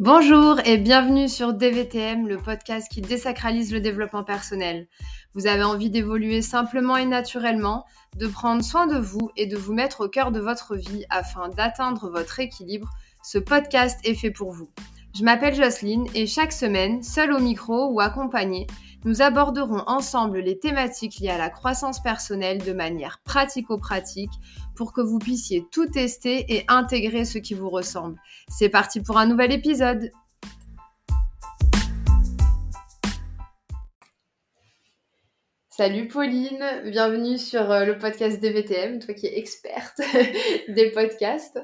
Bonjour et bienvenue sur DVTM, le podcast qui désacralise le développement personnel. Vous avez envie d'évoluer simplement et naturellement, de prendre soin de vous et de vous mettre au cœur de votre vie afin d'atteindre votre équilibre. Ce podcast est fait pour vous. Je m'appelle Jocelyne et chaque semaine, seule au micro ou accompagnée, nous aborderons ensemble les thématiques liées à la croissance personnelle de manière pratico-pratique pour que vous puissiez tout tester et intégrer ce qui vous ressemble. C'est parti pour un nouvel épisode Salut Pauline, bienvenue sur euh, le podcast DVTM, toi qui es experte des podcasts.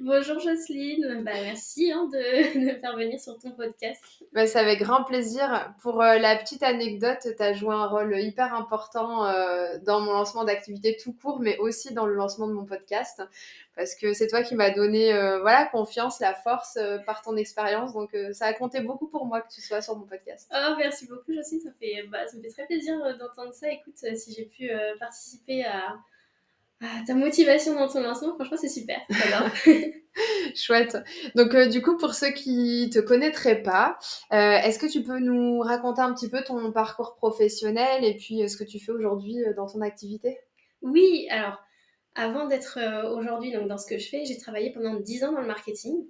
Bonjour Jocelyne, bah, merci hein, de, de, faire venir sur ton podcast. Bah, c'est avec grand plaisir. Pour euh, la petite anecdote, tu as joué un rôle hyper important euh, dans mon lancement d'activité tout court, mais aussi dans le lancement de mon podcast parce que c'est toi qui m'as donné euh, voilà confiance, la force euh, par ton expérience. Donc euh, ça a compté beaucoup pour moi que tu sois sur mon podcast. Oh, merci beaucoup Jocelyne, ça, fait, bah, ça me fait très plaisir d'entendre ça. Écoute, si j'ai pu participer à, ta motivation dans ton lancement, franchement c'est super. Chouette. Donc du coup, pour ceux qui te connaîtraient pas, est-ce que tu peux nous raconter un petit peu ton parcours professionnel et puis ce que tu fais aujourd'hui dans ton activité? Oui, alors avant d'être euh, aujourd'hui donc dans ce que je fais, j'ai travaillé pendant 10 ans dans le marketing.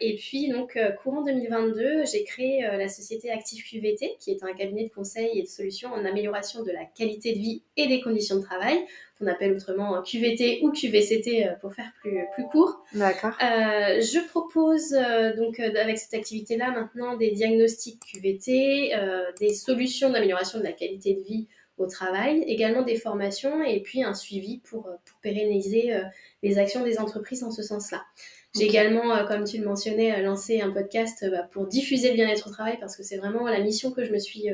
Et puis donc euh, courant 2022, j'ai créé euh, la société Active QVT, qui est un cabinet de conseil et de solutions en amélioration de la qualité de vie et des conditions de travail, qu'on appelle autrement QVT ou QVCT pour faire plus plus court. D'accord. je propose donc avec cette activité-là maintenant des diagnostics QVT, des solutions d'amélioration de la qualité de vie au travail, également des formations et puis un suivi pour, euh, pour pérenniser euh, les actions des entreprises en ce sens-là. J'ai également, euh, comme tu le mentionnais, lancé un podcast bah, pour diffuser le bien-être au travail parce que c'est vraiment la mission que je me suis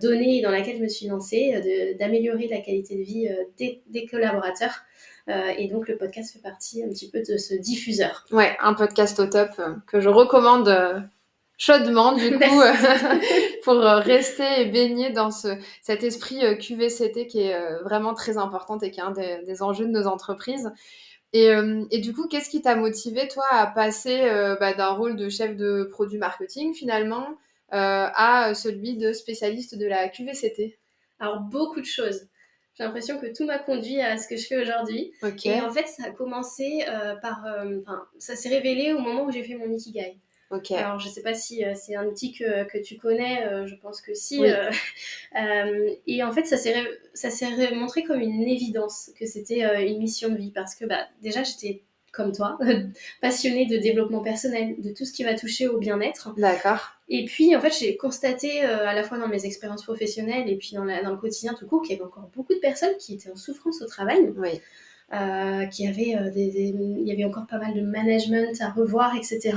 donnée et dans laquelle je me suis lancée, d'améliorer la qualité de vie des, des, collaborateurs. et donc le podcast fait partie un petit peu de ce diffuseur. Ouais, un podcast au top que je recommande chaudement du coup pour euh, rester et baigner dans ce, cet esprit euh, QVCT qui est euh, vraiment très important et qui est un des, enjeux de nos entreprises. Et, et du coup, qu'est-ce qui t'a motivé toi à passer bah, d'un rôle de chef de produit marketing finalement à celui de spécialiste de la QVCT Alors beaucoup de choses. J'ai l'impression que tout m'a conduit à ce que je fais aujourd'hui. Et en fait, ça a commencé par. Enfin, ça s'est révélé au moment où j'ai fait mon Ikigai. Alors, je ne sais pas si euh, c'est un outil que, que tu connais, euh, je pense que si. Euh, et en fait, ça s'est montré comme une évidence que c'était une mission de vie parce que bah, déjà, j'étais comme toi, passionnée de développement personnel, de tout ce qui va toucher au bien-être. D'accord. Et puis, en fait, j'ai constaté à la fois dans mes expériences professionnelles et puis dans, la, dans le quotidien tout court qu'il y avait encore beaucoup de personnes qui étaient en souffrance au travail. Oui. qui avaient des, il y avait encore pas mal de management à revoir, etc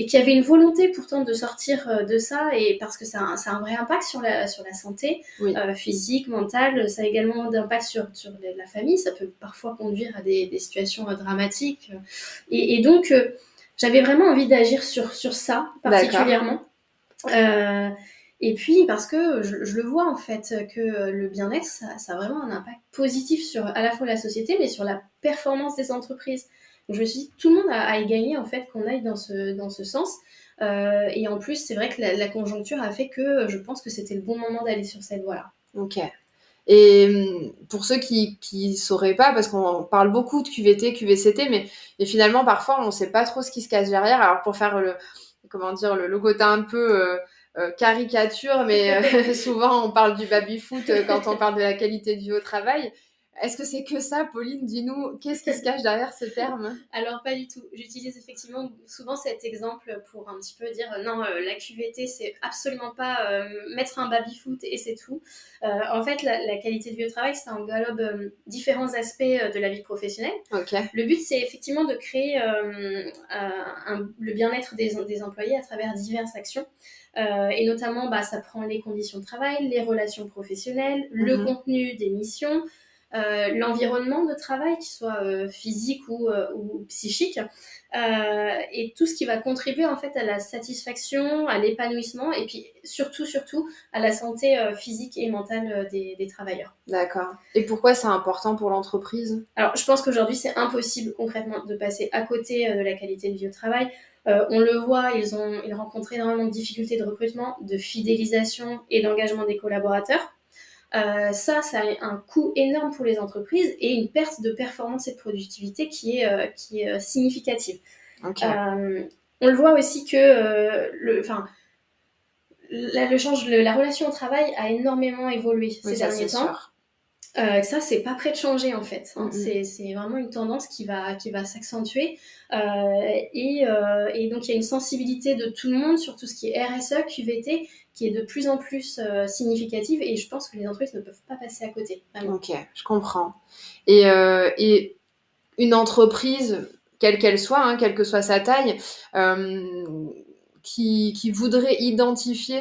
et qui avait une volonté pourtant de sortir euh, de ça, et parce que ça a, ça a un vrai impact sur la, sur la santé euh, physique, mentale, ça a également d'impact sur, sur la famille, ça peut parfois conduire à des, des situations euh, dramatiques. Et, et donc, j'avais vraiment envie d'agir sur, sur ça particulièrement. et puis parce que je, je, le vois en fait que le bien-être, ça, ça, a vraiment un impact positif sur à la fois la société, mais sur la performance des entreprises je me suis dit, tout le monde a, à y gagner, en fait, qu'on aille dans ce, dans ce sens. Euh, et en plus, c'est vrai que la, conjoncture a fait que je pense que c'était le bon moment d'aller sur cette voie-là. Ok. Et hum, pour ceux qui ne sauraient pas, parce qu'on parle beaucoup de QVT, QVCT, mais et finalement, parfois, on ne sait pas trop ce qui se cache derrière. Alors, pour faire le, comment dire, le, un peu euh, euh, caricature, mais souvent, on parle du baby-foot quand on parle de la qualité vie au travail. Est-ce que c'est que ça, Pauline Dis-nous, qu'est-ce qui se cache derrière ce terme? Alors, pas du tout. J'utilise effectivement souvent cet exemple pour un petit peu dire non, euh, la QVT, c'est absolument pas euh, mettre un baby-foot et c'est tout. Euh, en fait, la, qualité de vie au travail, ça englobe différents aspects de la vie professionnelle. Le but, c'est effectivement de créer le bien-être des, des, employés à travers diverses actions. et notamment, bah, ça prend les conditions de travail, les relations professionnelles, le mhm. contenu des missions, euh, l'environnement de travail, qu'il soit euh, physique ou, euh, ou psychique, et tout ce qui va contribuer en fait à la satisfaction, à l'épanouissement, et puis surtout, surtout à la santé physique et mentale des, des travailleurs. D'accord. Et pourquoi c'est important pour l'entreprise? Alors, je pense qu'aujourd'hui, c'est impossible concrètement de passer à côté de la qualité de vie au travail. on le voit, ils ont ils rencontrent énormément de difficultés de recrutement, de fidélisation et d'engagement des collaborateurs. Ça, ça a un coût énorme pour les entreprises et une perte de performance et de productivité qui est, qui est significative. on le voit aussi que le, enfin, la, le change, la relation au travail a énormément évolué ces derniers temps. Euh, ça, c'est pas prêt de changer en fait. Hein. C'est vraiment une tendance qui va, qui va s'accentuer. Euh, et, euh, et, donc, il y a une sensibilité de tout le monde sur tout ce qui est RSE, QVT, qui est de plus en plus euh, significative. Et je pense que les entreprises ne peuvent pas passer à côté. Ok, je comprends. Et, et une entreprise, quelle qu'elle soit, hein, quelle que soit sa taille, qui, qui voudrait identifier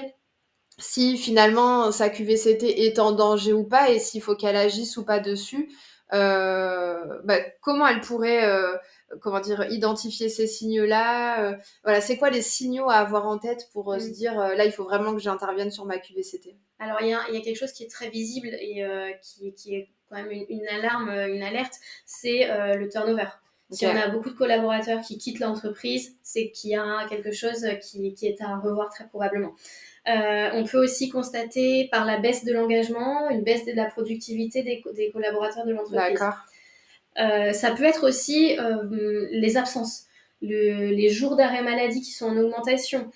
si finalement sa QVCT est en danger ou pas et s'il faut qu'elle agisse ou pas dessus, euh, bah, comment elle pourrait euh, comment dire identifier ces signaux-là euh, Voilà, c'est quoi les signaux à avoir en tête pour se dire là il faut vraiment que j'intervienne sur ma QVCT Alors il y, a, quelque chose qui est très visible et qui, qui, est quand même une, alarme, une alerte, c'est le turnover. Si on a beaucoup de collaborateurs qui quittent l'entreprise, c'est qu'il y a quelque chose qui, qui, est à revoir très probablement. Euh, on peut aussi constater par la baisse de l'engagement, une baisse de la productivité des, collaborateurs de l'entreprise. D'accord. Euh, ça peut être aussi euh, les absences, les jours d'arrêt maladie qui sont en augmentation,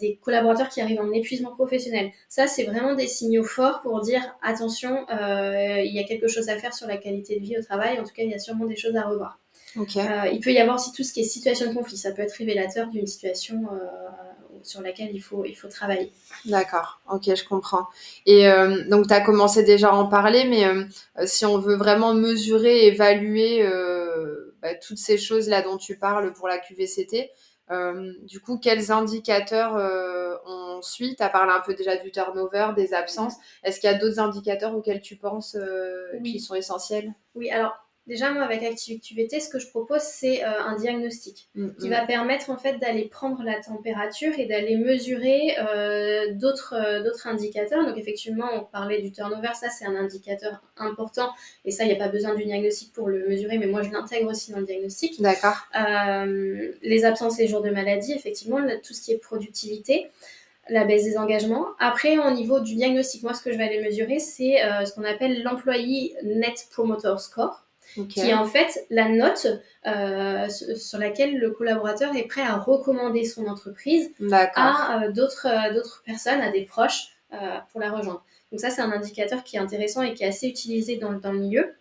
des collaborateurs qui arrivent en épuisement professionnel. Ça, c'est vraiment des signaux forts pour dire attention, il y a quelque chose à faire sur la qualité de vie au travail. En tout cas, il y a sûrement des choses à revoir. il peut y avoir aussi tout ce qui est situation de conflit. Ça peut être révélateur d'une situation sur laquelle il faut, il faut travailler. D'accord, ok, je comprends. Et euh, donc, tu as commencé déjà à en parler, mais euh, si on veut vraiment mesurer, évaluer euh, bah, toutes ces choses-là dont tu parles pour la QVCT, du coup, quels indicateurs on suit? Tu as parlé un peu déjà du turnover, des absences. Est-ce qu'il y a d'autres indicateurs auxquels tu penses qui sont essentiels? Oui, alors Déjà, moi, avec ActiveQVT, ce que je propose, c'est euh, un diagnostic mm, qui mm. va permettre en fait d'aller prendre la température et d'aller mesurer euh, d'autres euh, d'autres indicateurs. Donc, effectivement, on parlait du turnover, ça, c'est un indicateur important. Et ça, il n'y a pas besoin du diagnostic pour le mesurer, mais moi, je l'intègre aussi dans le diagnostic. D'accord. les absences et les jours de maladie, effectivement, tout ce qui est productivité la baisse des engagements. Après, au niveau du diagnostic, moi, ce que je vais aller mesurer, c'est ce qu'on appelle l'employé Net Promoter Score qui est en fait la note euh, sur laquelle le collaborateur est prêt à recommander son entreprise à euh, d'autres euh, d'autres personnes, à des proches pour la rejoindre. Donc ça, c'est un indicateur qui est intéressant et qui est assez utilisé dans, dans le milieu.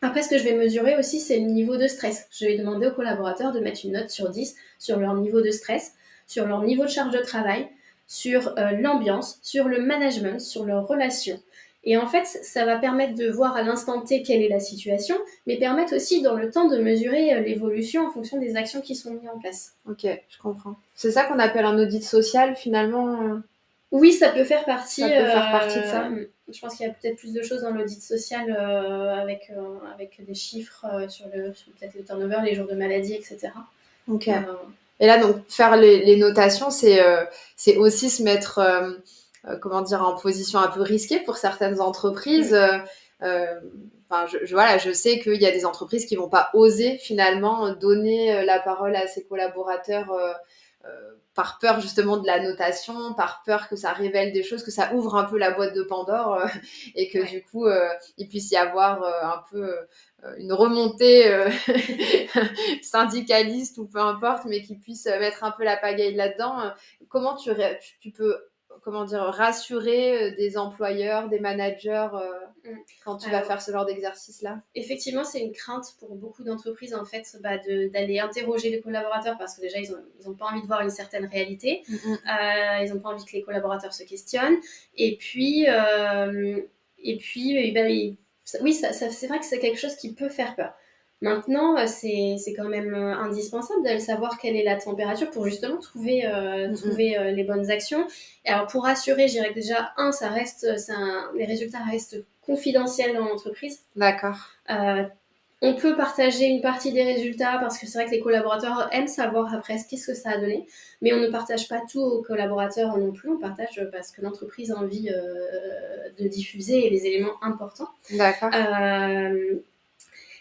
Après, ce que je vais mesurer aussi, c'est le niveau de stress. Je vais demander aux collaborateurs de mettre une note sur 10 sur leur niveau de stress, sur leur niveau de charge de travail, sur l'ambiance, sur le management, sur leurs relations. Et en fait, ça va permettre de voir à l'instant T quelle est la situation, mais permettre aussi dans le temps de mesurer euh, l'évolution en fonction des actions qui sont mises en place. Ok, je comprends. C'est ça qu'on appelle un audit social finalement euh Oui, ça peut faire partie. Ça peut faire partie de ça. Euh, je pense qu'il y a peut-être plus de choses dans l'audit social avec, avec des chiffres sur, le, peut-être le turnover, les jours de maladie, etc. Ok. Et là, donc, faire les, les notations, c'est c'est aussi se mettre euh, comment dire, en position un peu risquée pour certaines entreprises. Euh, euh, enfin, je, voilà, je sais qu'il y a des entreprises qui vont pas oser finalement donner la parole à ses collaborateurs par peur justement de la notation, par peur que ça révèle des choses, que ça ouvre un peu la boîte de Pandore et que du coup il puisse y avoir un peu une remontée syndicaliste ou peu importe, mais qui puisse mettre un peu la pagaille là-dedans. Comment tu, tu peux comment dire, rassurer euh, des employeurs, des managers euh, mm. quand tu vas faire ce genre d'exercice-là? Effectivement, c'est une crainte pour beaucoup d'entreprises en fait bah, d'aller interroger les collaborateurs parce que déjà ils n'ont ils ont pas envie de voir une certaine réalité, mm, mm. Euh, ils n'ont pas envie que les collaborateurs se questionnent et puis et puis ben, oui, ça, c'est vrai que c'est quelque chose qui peut faire peur. Maintenant, euh, c'est quand même euh, indispensable d'aller savoir quelle est la température pour justement trouver, euh, trouver les bonnes actions. Et alors, pour assurer, je dirais que déjà, un, ça reste, les résultats restent confidentiels dans l'entreprise. D'accord. on peut partager une partie des résultats parce que c'est vrai que les collaborateurs aiment savoir après qu'est-ce que ça a donné, mais on ne partage pas tout aux collaborateurs non plus, on partage parce que l'entreprise a envie de diffuser les éléments importants. D'accord.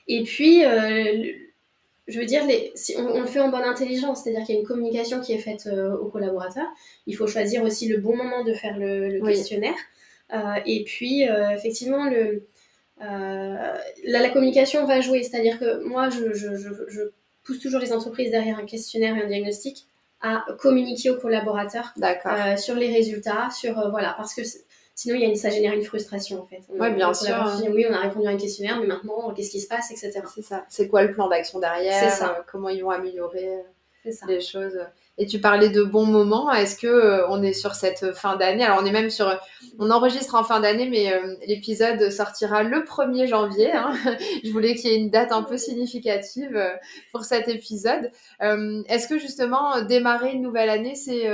Et puis, euh, je veux dire, les, si on, le fait en bonne intelligence, c'est-à-dire qu'il y a une communication qui est faite aux collaborateurs. Il faut choisir aussi le bon moment de faire le, questionnaire. et puis, effectivement, le, la, communication va jouer. C'est-à-dire que moi, je, je, pousse toujours les entreprises derrière un questionnaire et un diagnostic à communiquer aux collaborateurs euh, sur les résultats, sur euh, voilà, parce que sinon il y a ça génère une frustration en fait. Oui, bien sûr. oui, on a répondu à un questionnaire, mais maintenant qu'est-ce qui se passe, etc. C'est ça. C'est quoi le plan d'action derrière C'est ça. Euh, comment ils vont améliorer les choses? Et tu parlais de bons moments. Est-ce que euh, on est sur cette fin d'année? Alors on est même sur, on enregistre en fin d'année, mais euh, l'épisode sortira le 1er janvier. Hein. Je voulais qu'il y ait une date un peu significative euh, pour cet épisode. Est-ce que justement démarrer une nouvelle année, c'est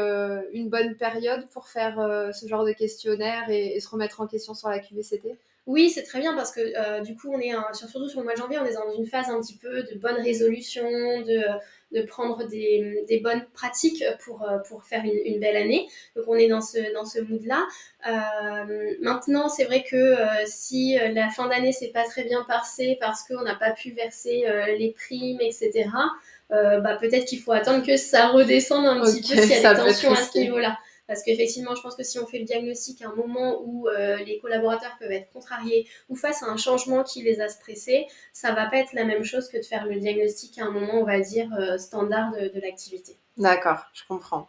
une bonne période pour faire ce genre de questionnaire et, se remettre en question sur la QVCT oui, c'est très bien parce que du coup, on est surtout sur le mois de janvier, on est dans une phase un petit peu de bonne résolution, de de prendre des, des, bonnes pratiques pour, euh, pour faire une, une, belle année. Donc on est dans ce, dans ce mood-là. Euh, maintenant, c'est vrai que euh, si la fin d'année s'est pas très bien passée parce qu'on n'a pas pu verser les primes, etc., bah, peut-être qu'il faut attendre que ça redescende un petit peu s'il y a des tensions à ce niveau-là. Parce qu'effectivement, je pense que si on fait le diagnostic à un moment où euh, les collaborateurs peuvent être contrariés ou face à un changement qui les a stressés, ça va pas être la même chose que de faire le diagnostic à un moment, on va dire, euh, standard de, l'activité. D'accord, je comprends.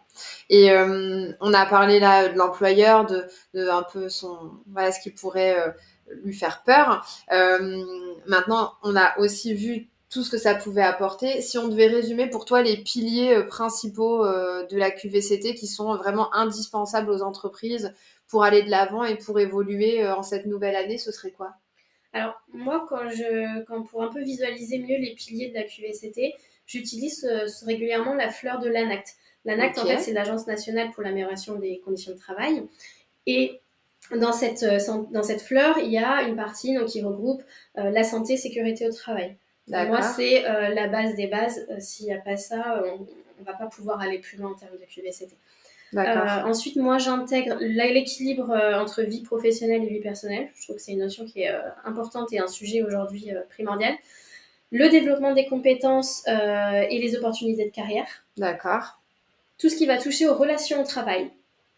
Et euh, on a parlé là de l'employeur, de, un peu son, voilà, ce qui pourrait lui faire peur. maintenant, on a aussi vu tout ce que ça pouvait apporter. Si on devait résumer pour toi les piliers euh, principaux euh, de la QVCT qui sont vraiment indispensables aux entreprises pour aller de l'avant et pour évoluer euh, en cette nouvelle année, ce serait quoi? Alors moi, quand je, quand pour un peu visualiser mieux les piliers de la QVCT, j'utilise régulièrement la fleur de l'ANACT. L'ANACT, en fait, c'est l'Agence nationale pour l'amélioration des conditions de travail. Et dans cette, dans cette fleur, il y a une partie donc, qui regroupe la santé, sécurité au travail. Moi, c'est euh, la base des bases. Euh, s'il n'y a pas ça, on ne va pas pouvoir aller plus loin en termes de QVCT. Euh, ensuite, moi, j'intègre l'équilibre entre vie professionnelle et vie personnelle. Je trouve que c'est une notion qui est importante et un sujet aujourd'hui primordial. Le développement des compétences et les opportunités de carrière. D'accord. Tout ce qui va toucher aux relations au travail,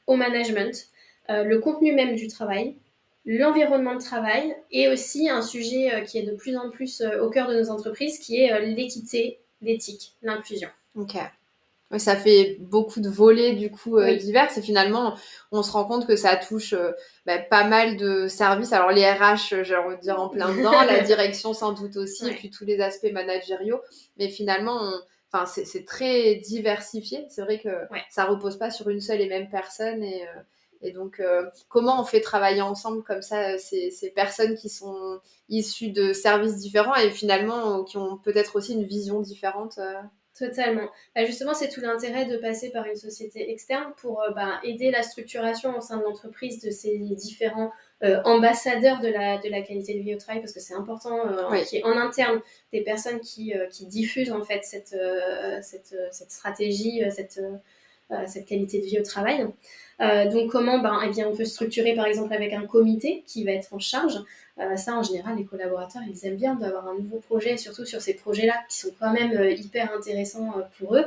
au management, le contenu même du travail, l'environnement de travail et aussi un sujet euh, qui est de plus en plus euh, au cœur de nos entreprises, qui est euh, l'équité, l'éthique, l'inclusion. Ok. ça fait beaucoup de volets du coup divers et finalement on se rend compte que ça touche bah, pas mal de services. Alors les RH, j'ai envie de dire en plein dedans, la direction sans doute aussi, et puis tous les aspects managériaux. Mais finalement, enfin c'est très diversifié. C'est vrai que ça repose pas sur une seule et même personne et et donc, euh, comment on fait travailler ensemble comme ça euh, ces, ces, personnes qui sont issues de services différents et finalement euh, qui ont peut-être aussi une vision différente Totalement. Bah, justement, c'est tout l'intérêt de passer par une société externe pour bah, aider la structuration au sein de l'entreprise de ces différents ambassadeurs de la, de la qualité de vie au travail, parce que c'est important qu'il y ait en interne des personnes qui, qui diffusent en fait cette, cette, cette stratégie, cette, cette qualité de vie au travail. Euh, donc comment ben, eh bien, on peut structurer par exemple avec un comité qui va être en charge. Euh, ça en général les collaborateurs ils aiment bien d'avoir un nouveau projet, surtout sur ces projets-là qui sont quand même euh, hyper intéressants pour eux.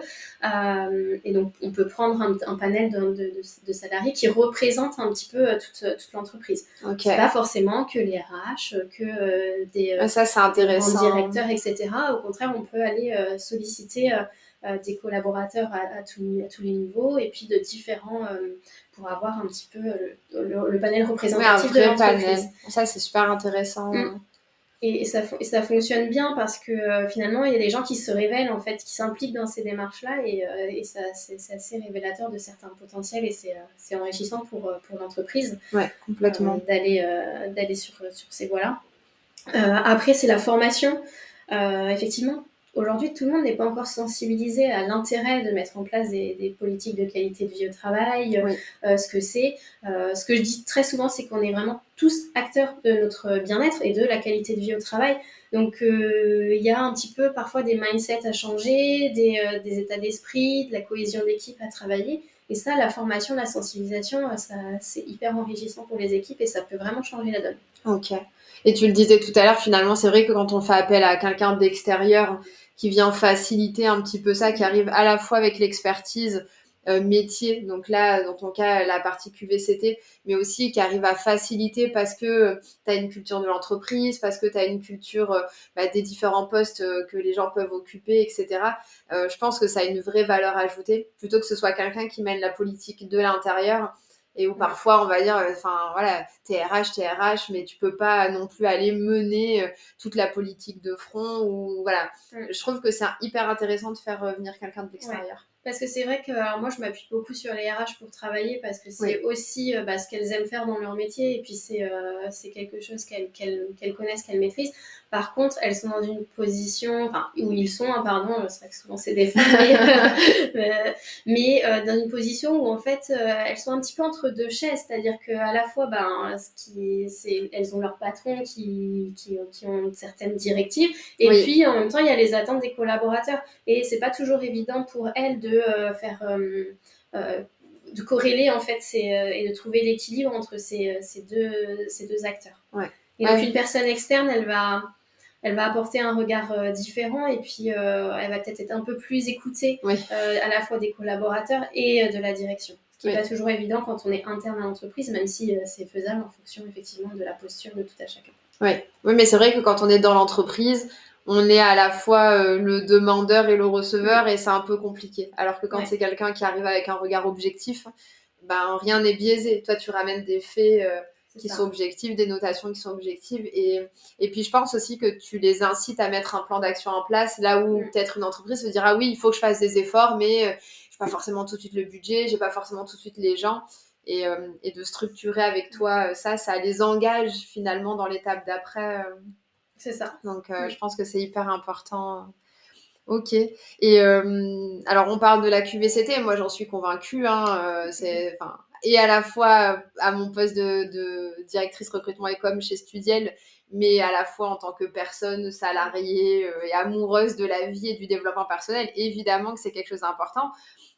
et donc on peut prendre un, panel de, de, salariés qui représentent un petit peu toute, toute l'entreprise. Okay. pas forcément que les RH, que des, ça, intéressant. directeurs, etc. Au contraire on peut aller solliciter euh, des collaborateurs à, tous les niveaux et puis de différents euh, pour avoir un petit peu euh, le, panel représentatif de l'entreprise. Ça, c'est super intéressant. Mm. Et, ça, ça, fonctionne bien parce que finalement, il y a des gens qui se révèlent, en fait, qui s'impliquent dans ces démarches-là et, et ça, c'est, assez révélateur de certains potentiels et c'est, enrichissant pour, pour l'entreprise ouais, complètement. d'aller, d'aller sur, sur ces voies-là. après, c'est la formation. effectivement, Aujourd'hui, tout le monde n'est pas encore sensibilisé à l'intérêt de mettre en place des, politiques de qualité de vie au travail, euh, ce que c'est. Euh, ce que je dis très souvent, c'est qu'on est vraiment tous acteurs de notre bien-être et de la qualité de vie au travail. Donc, euh, il y a un petit peu parfois des mindsets à changer, des, des états d'esprit, de la cohésion d'équipe à travailler. Et ça, la formation, la sensibilisation, ça, c'est hyper enrichissant pour les équipes et ça peut vraiment changer la donne. Ok. Et tu le disais tout à l'heure, finalement, c'est vrai que quand on fait appel à quelqu'un d'extérieur qui vient faciliter un petit peu ça, qui arrive à la fois avec l'expertise euh, métier, donc là, dans ton cas, la partie QVCT, mais aussi qui arrive à faciliter parce que tu as une culture de l'entreprise, parce que tu une culture euh, bah, des différents postes euh, que les gens peuvent occuper, etc. je pense que ça a une vraie valeur ajoutée, plutôt que ce soit quelqu'un qui mène la politique de l'intérieur et où parfois on va dire enfin voilà t'es RH t'es RH mais tu peux pas non plus aller mener toute la politique de front ou voilà. Je trouve que c'est hyper intéressant de faire venir quelqu'un de l'extérieur parce que c'est vrai que moi, je m'appuie beaucoup sur les RH pour travailler parce que c'est aussi euh, bah, ce qu'elles aiment faire dans leur métier et puis c'est euh, quelque chose qu'elles connaissent, qu'elles maîtrisent. Par contre, elles sont dans une position, enfin, où ils sont, hein, pardon, c'est vrai que souvent c'est des femmes, mais, euh, dans une position où en fait elles sont un petit peu entre deux chaises, c'est-à-dire qu'à la fois, ben, ce qui, elles ont leur patron qui, qui, qui ont certaines directives et puis en même temps, il y a les attentes des collaborateurs. Et c'est pas toujours évident pour elles de euh, faire euh, euh, de corréler en fait et de trouver l'équilibre entre ces, ces, deux, ces deux acteurs. Et donc une personne externe, elle va, elle va apporter un regard différent et puis elle va peut-être être un peu plus écoutée à la fois des collaborateurs et de la direction. Ce qui n'est pas toujours évident quand on est interne à l'entreprise, même si c'est faisable en fonction effectivement de la posture de tout à chacun. Oui, oui mais c'est vrai que quand on est dans l'entreprise, on est à la fois euh, le demandeur et le receveur et c'est un peu compliqué. Alors que quand c'est quelqu'un qui arrive avec un regard objectif, ben rien n'est biaisé. Toi, tu ramènes des faits euh, qui sont objectifs, des notations qui sont objectives. Et, et puis, je pense aussi que tu les incites à mettre un plan d'action en place là où mm. peut-être une entreprise se dira oui, il faut que je fasse des efforts, mais je euh, j'ai pas forcément tout de suite le budget, j'ai pas forcément tout de suite les gens. Et, et de structurer avec toi ça, ça les engage finalement dans l'étape d'après. C'est ça. Donc, euh, je pense que c'est hyper important. Ok. Et euh, alors, on parle de la QVCT. Moi, j'en suis convaincue. Hein, euh, c'est, et à la fois à mon poste de, directrice recrutement et com chez Studiel, mais à la fois en tant que personne salariée et amoureuse de la vie et du développement personnel, évidemment que c'est quelque chose d'important.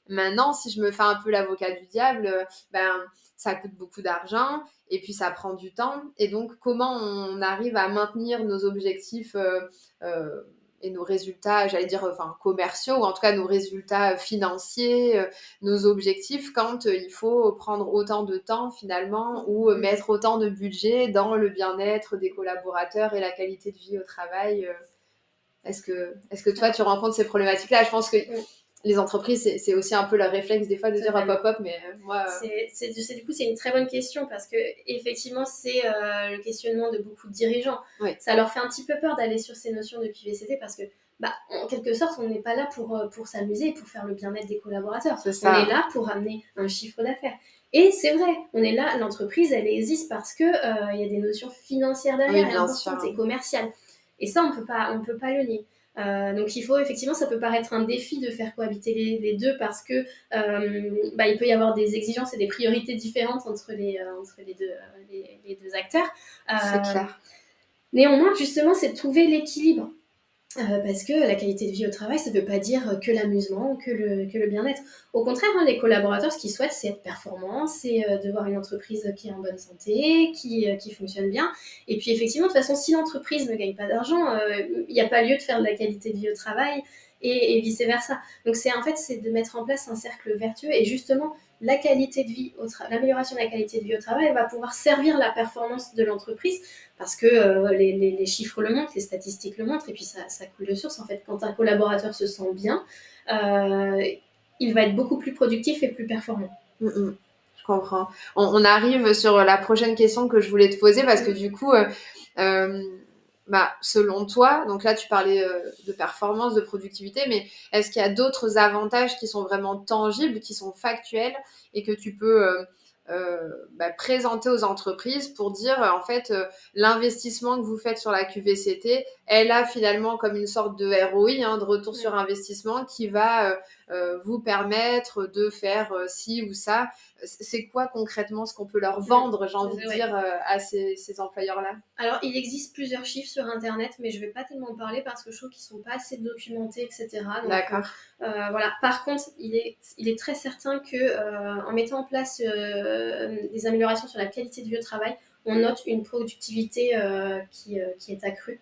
Maintenant, si je me fais un peu l'avocat du diable, ben ça coûte beaucoup d'argent et puis ça prend du temps. Et donc, comment on arrive à maintenir nos objectifs euh, euh, et nos résultats, j'allais dire, enfin, commerciaux, ou en tout cas nos résultats financiers, euh, nos objectifs, quand il faut prendre autant de temps finalement ou mettre autant de budget dans le bien-être des collaborateurs et la qualité de vie au travail. Est-ce que, est que toi, tu rencontres ces problématiques-là? Je pense que les entreprises, c'est aussi un peu leur réflexe des fois de dire hop hop, mais euh, moi. Euh, c'est du coup, c'est une très bonne question parce que effectivement, c'est euh, le questionnement de beaucoup de dirigeants. Ça leur fait un petit peu peur d'aller sur ces notions de QVCT parce que, bah, en quelque sorte, on n'est pas là pour, pour s'amuser, pour faire le bien-être des collaborateurs. On est là pour amener un chiffre d'affaires. Et c'est vrai, on est là, l'entreprise, elle existe parce que il y a des notions financières derrière, oui, et commerciales. Et ça, on peut pas, on peut pas le nier. Euh, donc il faut effectivement, ça peut paraître un défi de faire cohabiter les, deux parce que euh, bah, il peut y avoir des exigences et des priorités différentes entre les, euh, entre les, deux, les deux acteurs. C'est clair. Néanmoins, justement, c'est de trouver l'équilibre. Euh, parce que la qualité de vie au travail, ça ne veut pas dire que l'amusement, que le, bien-être. Au contraire, hein, les collaborateurs, ce qu'ils souhaitent, c'est être performants, c'est euh, de voir une entreprise qui est en bonne santé, qui, euh, qui fonctionne bien. Et puis effectivement, de toute façon, si l'entreprise ne gagne pas d'argent, il n'y a pas lieu de faire de la qualité de vie au travail et, vice-versa. Donc c'est en fait, c'est de mettre en place un cercle vertueux et justement, l'amélioration de la qualité de vie au travail va pouvoir servir la performance de l'entreprise parce que euh, les, chiffres le montrent, les statistiques le montrent, et puis ça, coule de source. En fait, quand un collaborateur se sent bien, euh, il va être beaucoup plus productif et plus performant. Mm, mm. je comprends. On, arrive sur la prochaine question que je voulais te poser parce que du coup, euh, bah, selon toi, donc là tu parlais de performance, de productivité, mais est-ce qu'il y a d'autres avantages qui sont vraiment tangibles, qui sont factuels et que tu peux euh, bah, présenter aux entreprises pour dire en fait euh, l'investissement que vous faites sur la QVCT, elle a finalement comme une sorte de ROI, hein, de retour sur investissement, qui va euh, vous permettre de faire ci ou ça. C'est quoi concrètement ce qu'on peut leur vendre, j'ai envie de dire, à ces, ces employeurs-là? Alors, il existe plusieurs chiffres sur Internet, mais je ne vais pas tellement en parler parce que je trouve qu'ils ne sont pas assez documentés, etc. D'accord. voilà. Par contre, il est, il est très certain que en mettant en place des améliorations sur la qualité de vie au travail, on note une productivité qui, qui, est accrue.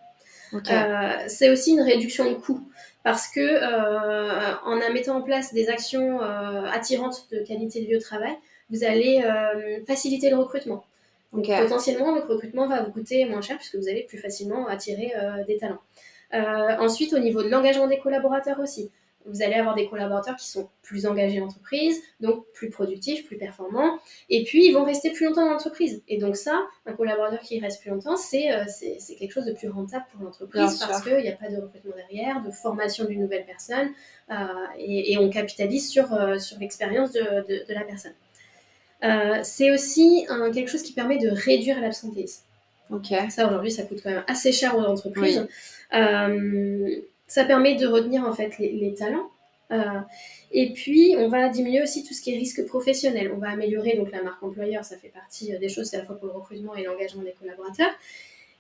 C'est aussi une réduction de coûts parce que en mettant en place des actions attirantes de qualité de lieu de travail, vous allez faciliter le recrutement. Donc potentiellement, le recrutement va vous coûter moins cher puisque vous allez plus facilement attirer des talents. ensuite, au niveau de l'engagement des collaborateurs aussi vous allez avoir des collaborateurs qui sont plus engagés en entreprise, donc plus productifs, plus performants, et puis ils vont rester plus longtemps dans l'entreprise. Et donc ça, un collaborateur qui reste plus longtemps, c'est euh, quelque chose de plus rentable pour l'entreprise parce qu'il n'y a pas de recrutement derrière, de formation d'une nouvelle personne, euh, et, on capitalise sur, euh, sur l'expérience de, de, la personne. c'est aussi quelque chose qui permet de réduire l'absentéisme. Ok. Ça aujourd'hui, ça coûte quand même assez cher aux entreprises. Ça permet de retenir en fait les, talents. Euh, et puis, on va diminuer aussi tout ce qui est risque professionnel. On va améliorer donc la marque employeur, ça fait partie euh, des choses, c'est à la fois pour le recrutement et l'engagement des collaborateurs.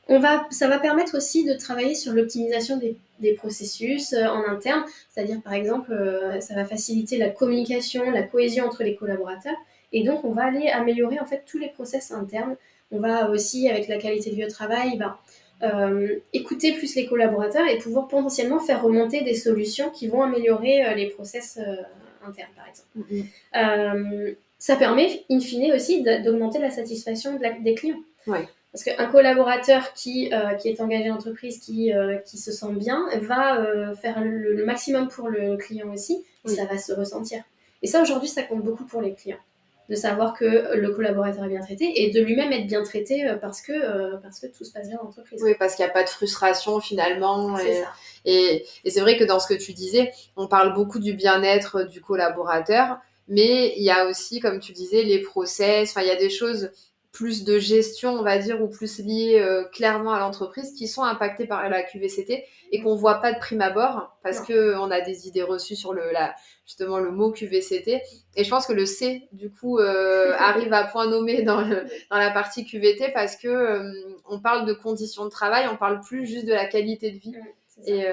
On va, ça va permettre aussi de travailler sur l'optimisation des, processus euh, en interne, c'est-à-dire par exemple, ça va faciliter la communication, la cohésion entre les collaborateurs, et donc on va aller améliorer en fait tous les process internes. On va aussi, avec la qualité de vie au travail, ben, euh, écouter plus les collaborateurs et pouvoir potentiellement faire remonter des solutions qui vont améliorer euh, les process euh, internes, par exemple. Mm-hmm. ça permet, in fine, aussi d'augmenter la satisfaction des clients. Parce qu'un collaborateur qui, qui est engagé en entreprise, qui, qui se sent bien, va faire le, maximum pour le client aussi, et ça va se ressentir. Et ça, aujourd'hui, ça compte beaucoup pour les clients de savoir que le collaborateur est bien traité et de lui-même être bien traité euh, parce que, euh, parce que tout se passe bien dans l'entreprise. Oui, parce qu'il n'y a pas de frustration finalement. Et, et, et c'est vrai que dans ce que tu disais, on parle beaucoup du bien-être du collaborateur, mais il y a aussi, comme tu disais, les process, enfin il y a des choses plus de gestion, on va dire, ou plus liées euh, clairement à l'entreprise, qui sont impactées par la QVCT et qu'on voit pas de prime abord parce que on a des idées reçues sur le, la, justement le mot QVCT. Et je pense que le C, du coup, euh, arrive à point nommé dans, dans la partie QVT parce que euh, on parle de conditions de travail, on parle plus juste de la qualité de vie. et,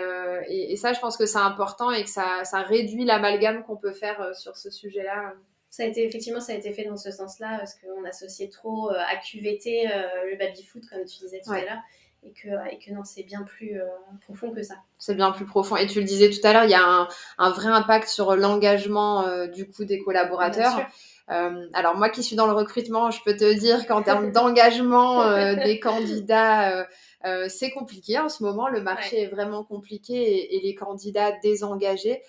et, ça, je pense que c'est important et que ça, ça réduit l'amalgame qu'on peut faire sur ce sujet-là ça a été effectivement ça a été fait dans ce sens-là parce qu'on associait trop euh, à QVT euh, le baby foot comme tu disais tout à l'heure et que, et que non c'est bien plus euh, profond que ça. C'est bien plus profond et tu le disais tout à l'heure il y a un, un vrai impact sur l'engagement du coup des collaborateurs. alors moi qui suis dans le recrutement, je peux te dire qu'en termes d'engagement des candidats, c'est compliqué en ce moment. Le marché est vraiment compliqué et, et les candidats désengagés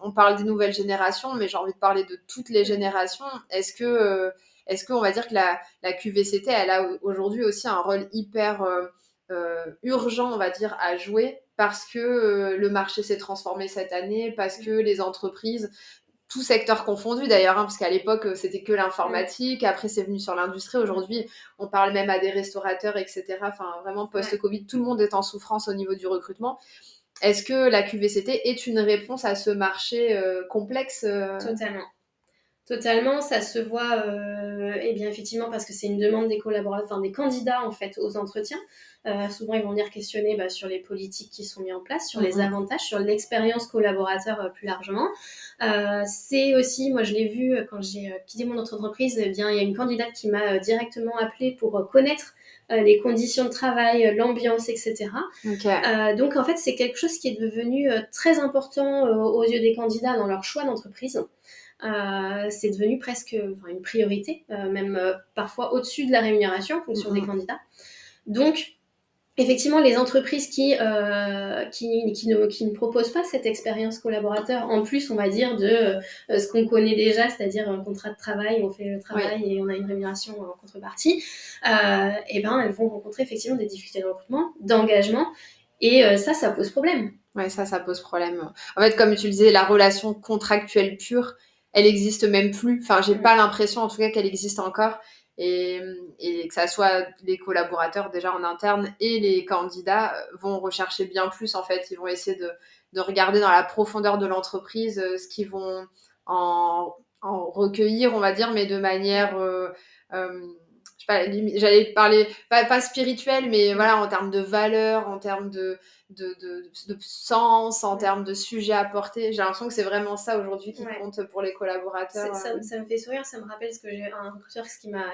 on parle des nouvelles générations, mais j'ai envie de parler de toutes les générations. Est-ce que, euh, est-ce qu'on va dire que la, la QVCT, elle a aujourd'hui aussi un rôle hyper euh, euh, urgent, on va dire, à jouer parce que le marché s'est transformé cette année, parce que les entreprises, tout secteur confondu d'ailleurs, hein, parce qu'à l'époque c'était que l'informatique, après c'est venu sur l'industrie, aujourd'hui on parle même à des restaurateurs, etc. Enfin vraiment post-Covid, tout le monde est en souffrance au niveau du recrutement. Est-ce que la QVCT est une réponse à ce marché euh, complexe euh Totalement. Totalement, ça se voit, euh, eh bien effectivement parce que c'est une demande des collaborateurs, enfin des candidats en fait aux entretiens. souvent, ils vont venir questionner bah, sur les politiques qui sont mises en place, sur les mhm. avantages, sur l'expérience collaborateur plus largement. c'est aussi, moi je l'ai vu quand j'ai quitté mon entreprise, eh bien il y a une candidate qui m'a directement appelé pour connaître euh, les conditions de travail, euh, l'ambiance, etc. Euh, donc en fait, c'est quelque chose qui est devenu très important aux yeux des candidats dans leur choix d'entreprise. c'est devenu presque une priorité, même parfois au-dessus de la rémunération en fonction des candidats. Donc, effectivement, les entreprises qui, euh, qui, qui, ne, qui, ne, proposent pas cette expérience collaborateur, en plus, on va dire, de euh, ce qu'on connaît déjà, c'est-à-dire un contrat de travail, on fait le travail et on a une rémunération en contrepartie, euh, et ben, elles vont rencontrer effectivement des difficultés de recrutement, d'engagement, et euh, ça, ça pose problème. Ouais, ça, ça pose problème. En fait, comme tu le disais, la relation contractuelle pure, elle existe même plus. Enfin, j'ai pas l'impression, en tout cas, qu'elle existe encore et, que ça soit les collaborateurs déjà en interne et les candidats euh, vont rechercher bien plus en fait. Ils vont essayer de, de regarder dans la profondeur de l'entreprise euh, ce qu'ils vont en, en, recueillir, on va dire, mais de manière, euh, euh, j'allais parler, pas, pas spirituel, mais voilà, en termes de valeur, en termes de, de, de, sens, en termes de sujets à porter. J'ai l'impression que c'est vraiment ça aujourd'hui qui compte pour les collaborateurs. Ça, ça, me fait sourire, ça me rappelle ce que j'ai un recruteur qui m'a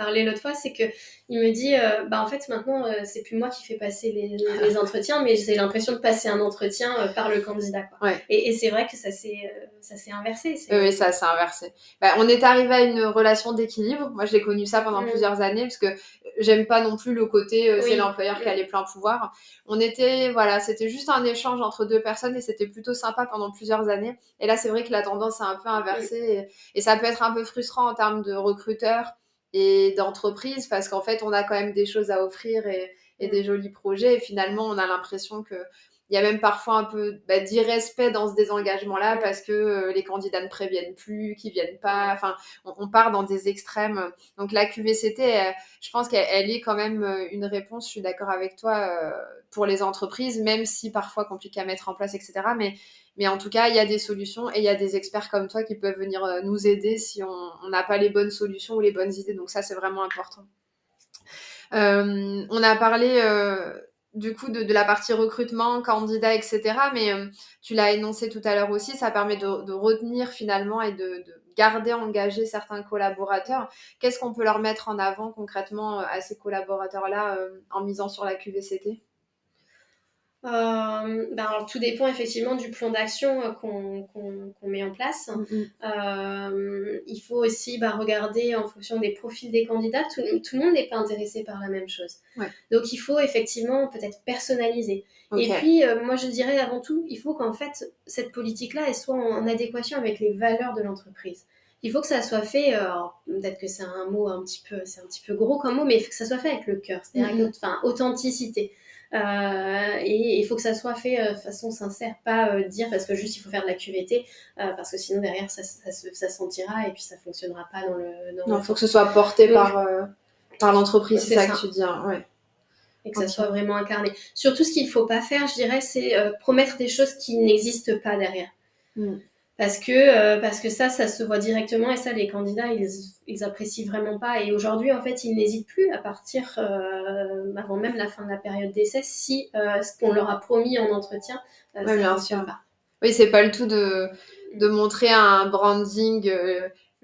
parlé l'autre fois, c'est que il me dit, euh, bah en fait maintenant euh, c'est plus moi qui fais passer les, les entretiens, mais j'ai l'impression de passer un entretien euh, par le candidat. Quoi. Et, et c'est vrai que ça s'est ça s'est inversé. Oui, ça s'est inversé. Bah, on est arrivé à une relation d'équilibre. Moi, j'ai connu ça pendant mm. plusieurs années parce que j'aime pas non plus le côté c'est l'employeur qui a les pleins pouvoirs. On était voilà, c'était juste un échange entre deux personnes et c'était plutôt sympa pendant plusieurs années. Et là, c'est vrai que la tendance est un peu inversée et, et, ça peut être un peu frustrant en termes de recruteurs et d'entreprise parce qu'en fait, on a quand même des choses à offrir et, et des jolis projets. Et finalement, on a l'impression que il y a même parfois un peu bah, d'irrespect dans ce désengagement-là parce que euh, les candidats ne préviennent plus, qu'ils viennent pas. Enfin, on, part dans des extrêmes. Donc la QVCT, je pense qu'elle est quand même euh, une réponse. Je suis d'accord avec toi euh, pour les entreprises, même si parfois compliqué à mettre en place, etc. Mais mais en tout cas, il y a des solutions et il y a des experts comme toi qui peuvent venir nous aider si on n'a pas les bonnes solutions ou les bonnes idées. Donc ça, c'est vraiment important. on a parlé du coup de, la partie recrutement, candidat, etc. Mais euh, tu l'as énoncé tout à l'heure aussi, ça permet de, retenir finalement et de, garder engagés certains collaborateurs. Qu'est-ce qu'on peut leur mettre en avant concrètement euh, à ces collaborateurs-là euh, en misant sur la QVCT euh, ben, tout dépend effectivement du plan d'action euh, qu'on met en place. Mm, mm. Euh, il faut aussi bah, regarder en fonction des profils des candidats. Tout, tout le monde n'est pas intéressé par la même chose. Donc il faut effectivement peut-être personnaliser. Et puis moi je dirais avant tout, il faut qu'en fait cette politique-là elle soit en, adéquation avec les valeurs de l'entreprise. Il faut que ça soit fait, peut-être que c'est un mot un petit peu, c'est un petit peu gros comme mot, mais il faut que ça soit fait avec le cœur, c'est-à-dire mm, enfin, authenticité. Euh, et il faut que ça soit fait euh, de façon sincère, pas euh, dire parce que juste il faut faire de la QVT, parce que sinon derrière ça, ça, ça, sentira et puis ça fonctionnera pas dans le. non, il faut que ce soit porté par, par l'entreprise, c'est ça, que tu dis. Hein, ouais. Et que ça soit vraiment incarné. Surtout, ce qu'il faut pas faire, je dirais, c'est promettre des choses qui n'existent pas derrière. Mm parce que euh, parce que ça ça se voit directement et ça les candidats ils, ils apprécient vraiment pas. Et aujourd'hui en fait ils n'hésitent plus à partir euh, avant même la fin de la période d'essai si euh, ce qu'on leur a promis en entretien euh, ouais, bien sûr. pas. oui c'est pas le tout de de montrer un branding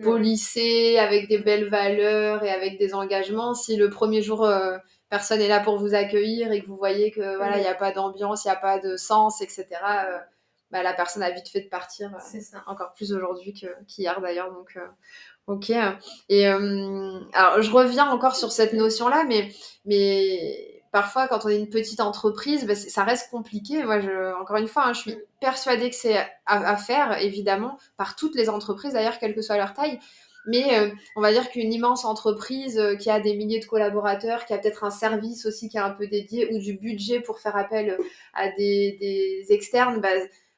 polissé avec des belles valeurs et avec des engagements. Si le premier jour personne est là pour vous accueillir et que vous voyez que voilà il n'y a pas d'ambiance il n'y a pas de sens etc bah, la personne a vite fait de partir. Euh, c'est ça. Encore plus aujourd'hui qu'hier d'ailleurs. Donc, euh, ok. Et euh, alors, je reviens encore sur cette notion-là, mais, mais parfois, quand on est une petite entreprise, bah, ça reste compliqué. Moi, je, encore une fois, hein, je suis persuadée que c'est à, faire, évidemment, par toutes les entreprises, d'ailleurs, quelle que soit leur taille. Mais on va dire qu'une immense entreprise qui a des milliers de collaborateurs, qui a peut-être un service aussi qui est un peu dédié ou du budget pour faire appel à des, des externes, bah,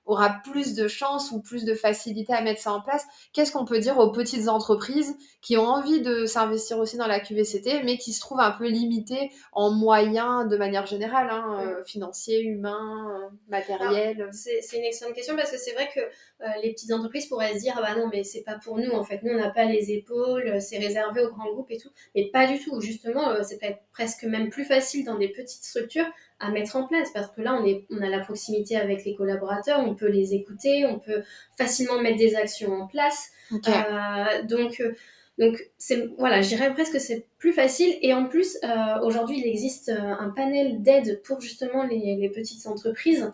aura plus de chances ou plus de facilité à mettre ça en place. Qu'est-ce qu'on peut dire aux petites entreprises qui ont envie de s'investir aussi dans la QVCT, mais qui se trouvent un peu limitées en moyens de manière générale, hein, euh, financiers, humains, euh, matériels? C'est une excellente question parce que c'est vrai que euh, les petites entreprises pourraient se dire ah bah non mais c'est pas pour nous en fait. Nous on n'a pas les épaules c'est réservé aux grands groupes et tout. Mais pas du tout. Justement c'est peut-être presque même plus facile dans des petites structures à mettre en place parce que là on est on a la proximité avec les collaborateurs on peut les écouter on peut facilement mettre des actions en place. Euh, donc euh, donc c'est voilà je dirais presque que c'est plus facile. Et en plus euh, aujourd'hui il existe un panel d'aide pour justement les, les, petites entreprises.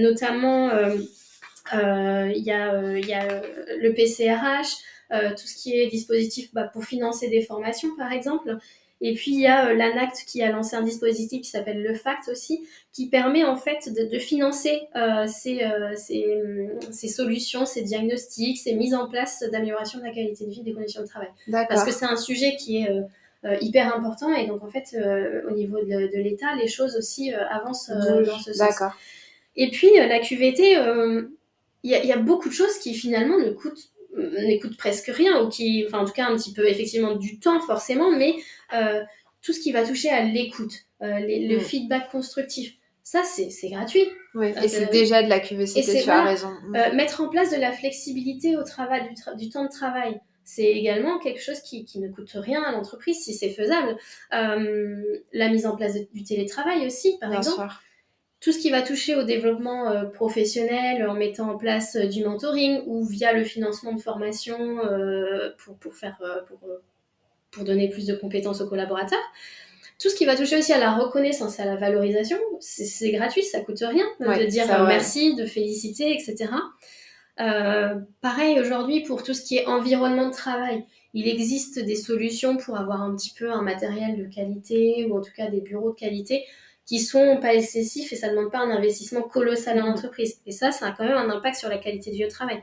Notamment il y a y a le PCRH tout ce qui est dispositif bah, pour financer des formations par exemple et puis il y a euh, l'ANACT qui a lancé un dispositif qui s'appelle le FACT aussi, qui permet en fait de, financer euh, ces, euh, hum, ces, solutions, ces diagnostics, ces mises en place d'amélioration de la qualité de vie des conditions de travail. Parce que c'est un sujet qui est hyper important et donc en fait au niveau de, l'État, les choses aussi avancent dans ce sens. Et puis la QVT, il y, y, a beaucoup de choses qui finalement ne coûtent n'écoute presque rien, ou qui, enfin en tout cas un petit peu effectivement du temps forcément, mais euh, tout ce qui va toucher à l'écoute, euh, le mm. feedback constructif, ça c'est gratuit. Oui, et c'est déjà de la QVC, tu as raison. Euh, mettre en place de la flexibilité au travail, du, du temps de travail, c'est également quelque chose qui, ne coûte rien à l'entreprise si c'est faisable. Euh, la mise en place du télétravail aussi, par exemple. Tout ce qui va toucher au développement euh, professionnel en mettant en place du mentoring ou via le financement de formation pour, pour, faire, pour, pour donner plus de compétences aux collaborateurs. Tout ce qui va toucher aussi à la reconnaissance, à la valorisation, c'est gratuit, ça coûte rien de dire merci, de féliciter, etc. Euh, pareil aujourd'hui pour tout ce qui est environnement de travail. Il existe des solutions pour avoir un petit peu un matériel de qualité ou en tout cas des bureaux de qualité qui sont pas excessifs et ça ne demande pas un investissement colossal dans l'entreprise. Et ça, ça a quand même un impact sur la qualité du travail.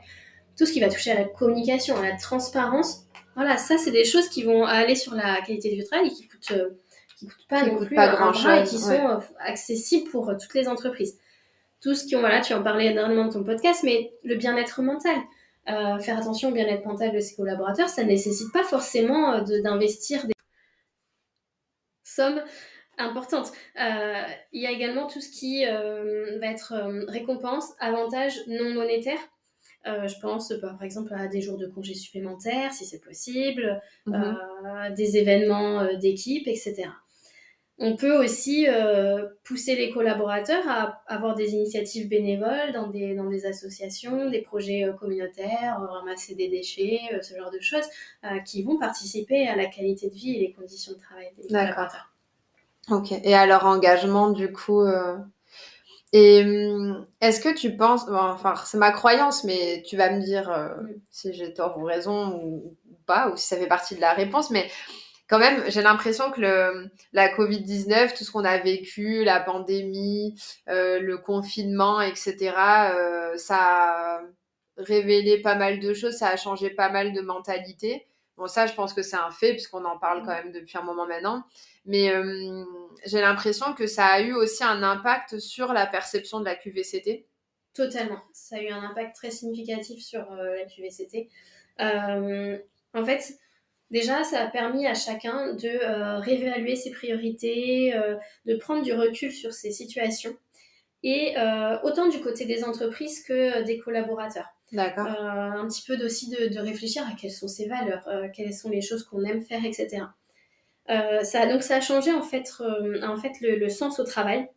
Tout ce qui va toucher à la communication, à la transparence, voilà, ça c'est des choses qui vont aller sur la qualité du travail et qui coûtent euh, qui coûtent pas non plus pas grand chose et qui sont euh, accessibles pour euh, toutes les entreprises. Tout ce qui voilà, tu en parlais énormément de ton podcast, mais le bien-être mental. Faire attention au bien-être mental de ses collaborateurs, ça ne nécessite pas forcément d'investir des sommes importantes. il y a également tout ce qui va être récompense, avantages non monétaires. je pense par exemple à des jours de congés supplémentaires si c'est possible, mhm. des événements d'équipe, etc. On peut aussi euh, pousser les collaborateurs à avoir des initiatives bénévoles dans des, dans des associations, des projets euh, communautaires, euh, ramasser des déchets, ce genre de choses, qui vont participer à la qualité de vie et les conditions de travail des collaborateurs. Ok. Et à leur engagement, du coup. Et hum, est-ce que tu penses, enfin c'est ma croyance, mais tu vas me dire mm. si j'ai tort ou raison ou, pas, ou si ça fait partie de la réponse, mais quand même, j'ai l'impression que le, la Covid-19, tout ce qu'on a vécu, la pandémie, euh, le confinement, etc., euh, ça a révélé pas mal de choses, ça a changé pas mal de mentalités. Bon, ça, je pense que c'est un fait, puisqu'on en parle quand même depuis un moment maintenant. Mais euh, j'ai l'impression que ça a eu aussi un impact sur la perception de la QVCT. Totalement. Ça a eu un impact très significatif sur la QVCT. en fait, Déjà, ça a permis à chacun de euh, réévaluer ses priorités, euh, de prendre du recul sur ses situations, et euh, autant du côté des entreprises que des collaborateurs. D'accord. un petit peu aussi de, réfléchir à quelles sont ses valeurs, quelles sont les choses qu'on aime faire, etc. ça, donc ça a changé en fait, en fait le, sens au travail.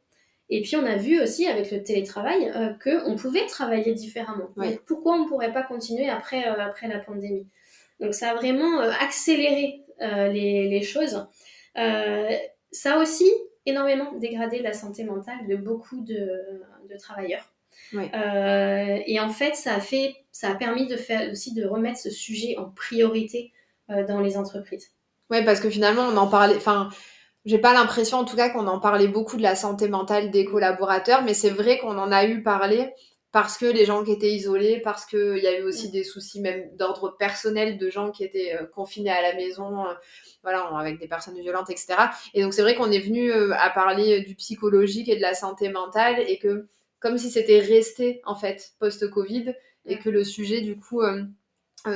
Et puis on a vu aussi avec le télétravail qu'on pouvait travailler différemment. pourquoi on ne pourrait pas continuer après, après la pandémie? Donc ça a vraiment euh, accéléré euh, les, choses. Euh, ça a aussi énormément dégradé la santé mentale de beaucoup de, travailleurs. et en fait, ça a fait, ça a permis de faire aussi de remettre ce sujet en priorité dans les entreprises. Oui, parce que finalement, on en parlait. Enfin, j'ai pas l'impression, en tout cas, qu'on en parlait beaucoup de la santé mentale des collaborateurs, mais c'est vrai qu'on en a eu parlé parce que les gens qui étaient isolés, parce qu'il y a eu aussi mm. des soucis même d'ordre personnel de gens qui étaient euh, confinés à la maison, euh, voilà, avec des personnes violentes, etc. Et donc c'est vrai qu'on est venu euh, à parler du psychologique et de la santé mentale et que comme si c'était resté en fait post-Covid et mm. que le sujet du coup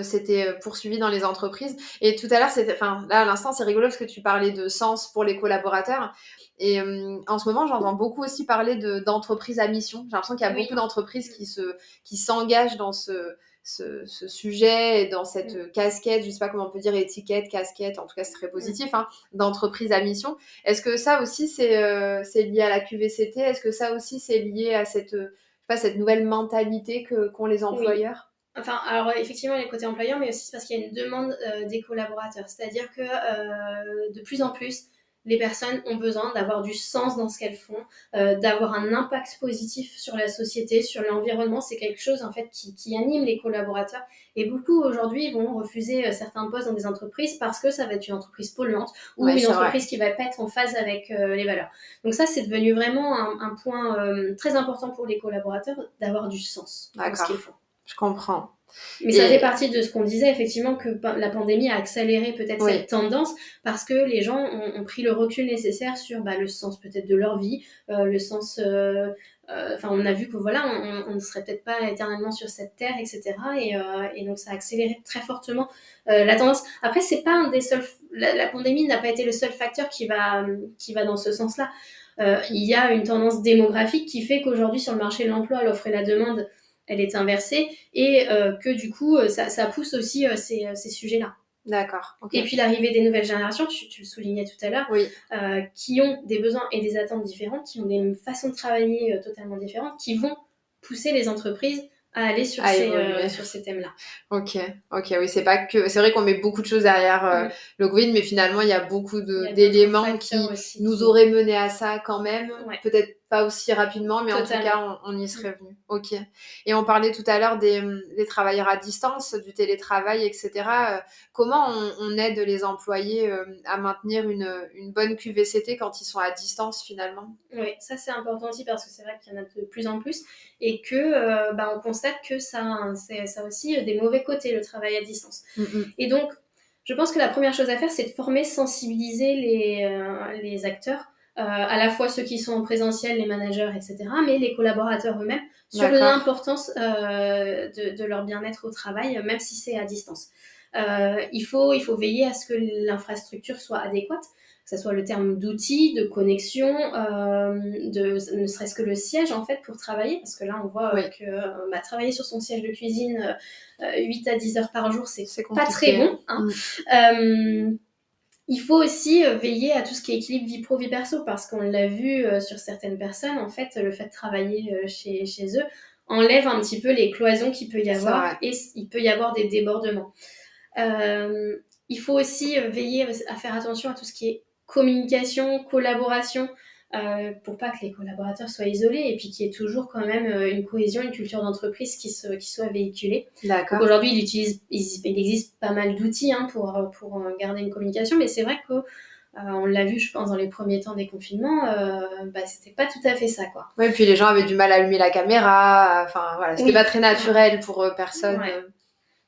s'était poursuivi dans les entreprises. Et tout à l'heure, c'était, enfin là à l'instant, c'est rigolo parce que tu parlais de sens pour les collaborateurs. Et euh, en ce moment, j'entends beaucoup aussi parler d'entreprises à mission. J'ai l'impression qu'il y a beaucoup d'entreprises qui se qui s'engagent dans ce, ce, sujet et dans cette mm. casquette, je sais pas comment on peut dire, étiquette, casquette, en tout cas c'est très positif, mm. hein, d'entreprise à mission. Est-ce que ça aussi c'est euh, lié à la QVCT Est-ce que ça aussi c'est lié à cette, je sais pas, cette nouvelle mentalité qu'ont les employeurs? Enfin, alors effectivement, les côtés employeurs, mais aussi parce qu'il y a une demande euh, des collaborateurs. C'est-à-dire que de plus en plus, les personnes ont besoin d'avoir du sens dans ce qu'elles font, euh, d'avoir un impact positif sur la société, sur l'environnement. C'est quelque chose en fait qui, anime les collaborateurs. Et beaucoup aujourd'hui vont refuser euh, certains postes dans des entreprises parce que ça va être une entreprise polluante ou une entreprise qui va pas être en phase avec euh, les valeurs. Donc ça, c'est devenu vraiment un, point très important pour les collaborateurs d'avoir du sens dans ce qu'ils font. Je comprends. Mais ça fait partie de ce qu'on disait, effectivement, que la pandémie a accéléré peut-être cette tendance parce que les gens ont, pris le recul nécessaire sur bah, le sens peut-être de leur vie, euh, le sens. Euh, euh, enfin, on a vu que voilà, on ne serait peut-être pas éternellement sur cette terre, etc. Et, et donc, ça a accéléré très fortement la tendance. Après, c'est pas un des seuls. La, la pandémie n'a pas été le seul facteur qui va, qui va dans ce sens-là. il y a une tendance démographique qui fait qu'aujourd'hui, sur le marché de l'emploi, l'offre et la demande elle est inversée et que du coup, ça, pousse aussi ces, sujets-là. D'accord. Et puis l'arrivée des nouvelles générations, tu, le soulignais tout à l'heure, oui. qui ont des besoins et des attentes différentes, qui ont des façons de travailler totalement différentes, qui vont pousser les entreprises à aller sur, ces, euh, sur ces thèmes-là. Ok, ok, oui, c'est pas que. C'est vrai qu'on met beaucoup de choses derrière euh, le Covid, mais finalement, il y a beaucoup d'éléments qui nous auraient mené à ça quand même. Peut-être pas aussi rapidement, mais en tout cas, on, y serait venu. Ok. Et on parlait tout à l'heure des, des, travailleurs à distance, du télétravail, etc. Euh, comment on, aide les employés à maintenir une, une, bonne QVCT quand ils sont à distance finalement? Oui, ça c'est important aussi parce que c'est vrai qu'il y en a de plus en plus et que bah, on constate que ça, ça a aussi des mauvais côtés, le travail à distance. Mm, mm. Et donc, je pense que la première chose à faire, c'est de former, sensibiliser les, euh, les acteurs, euh, à la fois ceux qui sont en présentiel, les managers, etc., mais les collaborateurs eux-mêmes, sur l'importance euh, de, de, leur bien-être au travail, même si c'est à distance. il, faut, il faut veiller à ce que l'infrastructure soit adéquate que ce soit le terme d'outils, de connexion, euh, de, ne serait-ce que le siège en fait pour travailler, parce que là on voit que euh, bah, travailler sur son siège de cuisine 8 euh, à 10 heures par jour, c'est pas très bon. Hein. Mm. Il faut aussi veiller à tout ce qui est équilibre vie pro vie perso, parce qu'on l'a vu sur certaines personnes, en fait, le fait de travailler chez, chez eux enlève un petit peu les cloisons qu'il peut y avoir et il peut y avoir des débordements. il faut aussi veiller à faire attention à tout ce qui est communication, collaboration, euh, pour pas que les collaborateurs soient isolés et puis qu'il y ait toujours quand même euh, une cohésion, une culture d'entreprise qui, qui soit véhiculée. D'accord. Aujourd'hui, il, utilise, il, existe pas mal d'outils hein, pour, pour garder une communication, mais c'est vrai que euh, on l'a vu, je pense, dans les premiers temps des confinements, bah, c'était pas tout à fait ça, quoi. Oui, puis les gens avaient du mal à allumer la caméra, enfin voilà, c'était pas très naturel pour personne.